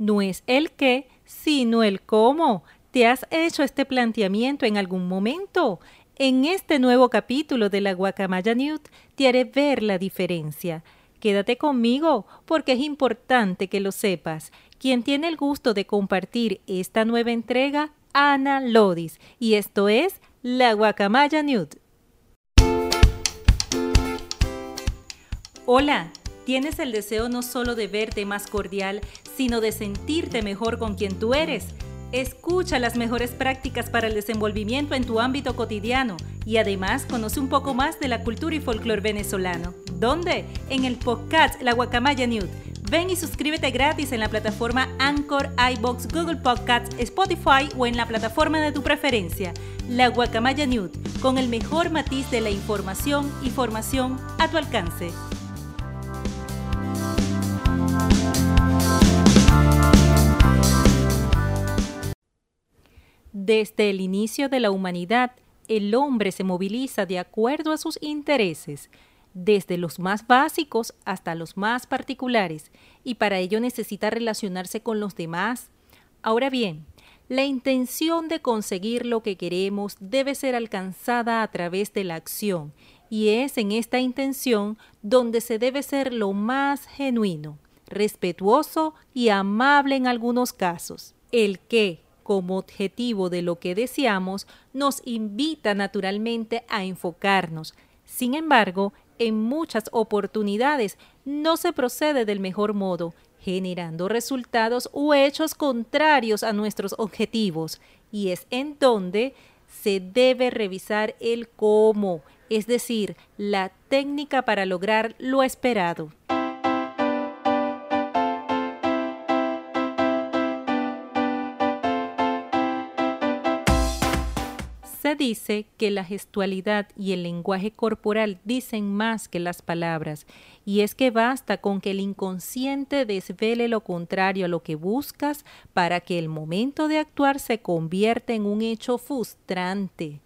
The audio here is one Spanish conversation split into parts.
No es el qué, sino el cómo. ¿Te has hecho este planteamiento en algún momento? En este nuevo capítulo de la Guacamaya Newt te haré ver la diferencia. Quédate conmigo porque es importante que lo sepas. Quien tiene el gusto de compartir esta nueva entrega, Ana Lodis, y esto es la Guacamaya Newt. Hola, ¿tienes el deseo no solo de verte más cordial, sino de sentirte mejor con quien tú eres? Escucha las mejores prácticas para el desenvolvimiento en tu ámbito cotidiano y además conoce un poco más de la cultura y folclore venezolano. ¿Dónde? En el podcast La Guacamaya News. Ven y suscríbete gratis en la plataforma Anchor, iBox, Google Podcasts, Spotify o en la plataforma de tu preferencia. La Guacamaya News, con el mejor matiz de la información y formación a tu alcance. Desde el inicio de la humanidad, el hombre se moviliza de acuerdo a sus intereses, desde los más básicos hasta los más particulares, y para ello necesita relacionarse con los demás. Ahora bien, la intención de conseguir lo que queremos debe ser alcanzada a través de la acción, y es en esta intención donde se debe ser lo más genuino, respetuoso y amable en algunos casos. El que, como objetivo de lo que deseamos nos invita naturalmente a enfocarnos. Sin embargo, en muchas oportunidades no se procede del mejor modo, generando resultados o hechos contrarios a nuestros objetivos. Y es en donde se debe revisar el cómo, es decir, la técnica para lograr lo esperado. Dice que la gestualidad y el lenguaje corporal dicen más que las palabras, y es que basta con que el inconsciente desvele lo contrario a lo que buscas para que el momento de actuar se convierta en un hecho frustrante.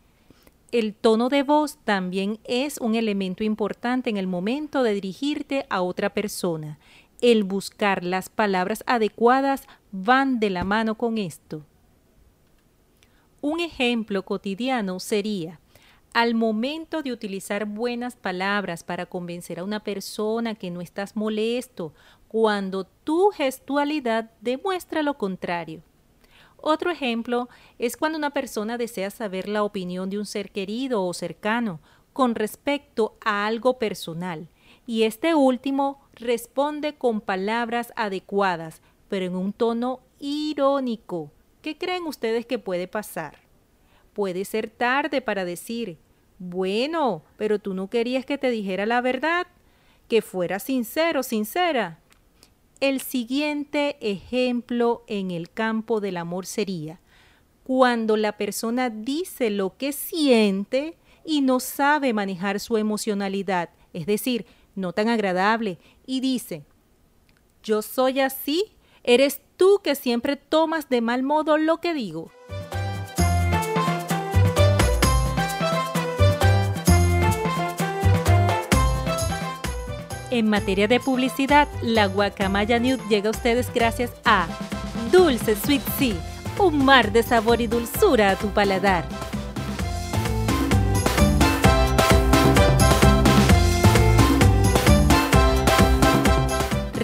El tono de voz también es un elemento importante en el momento de dirigirte a otra persona. El buscar las palabras adecuadas van de la mano con esto. Un ejemplo cotidiano sería, al momento de utilizar buenas palabras para convencer a una persona que no estás molesto, cuando tu gestualidad demuestra lo contrario. Otro ejemplo es cuando una persona desea saber la opinión de un ser querido o cercano con respecto a algo personal y este último responde con palabras adecuadas, pero en un tono irónico ¿Qué creen ustedes que puede pasar? Puede ser tarde para decir, bueno, pero tú no querías que te dijera la verdad, que fuera sincero, sincera. El siguiente ejemplo en el campo del amor sería cuando la persona dice lo que siente y no sabe manejar su emocionalidad, es decir, no tan agradable, y dice, yo soy así, eres tú que siempre tomas de mal modo lo que digo. En materia de publicidad, la Guacamaya News llega a ustedes gracias a Dulce Sweet Sea, un mar de sabor y dulzura a tu paladar.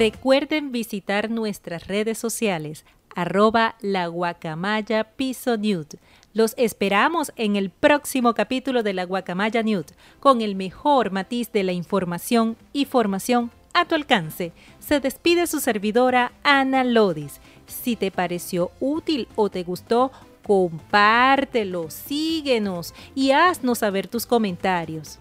Recuerden visitar nuestras redes sociales, arroba la guacamaya piso nude. Los esperamos en el próximo capítulo de la Guacamaya Nude, con el mejor matiz de la información y formación a tu alcance. Se despide su servidora Ana Lodis. Si te pareció útil o te gustó, compártelo, síguenos y haznos saber tus comentarios.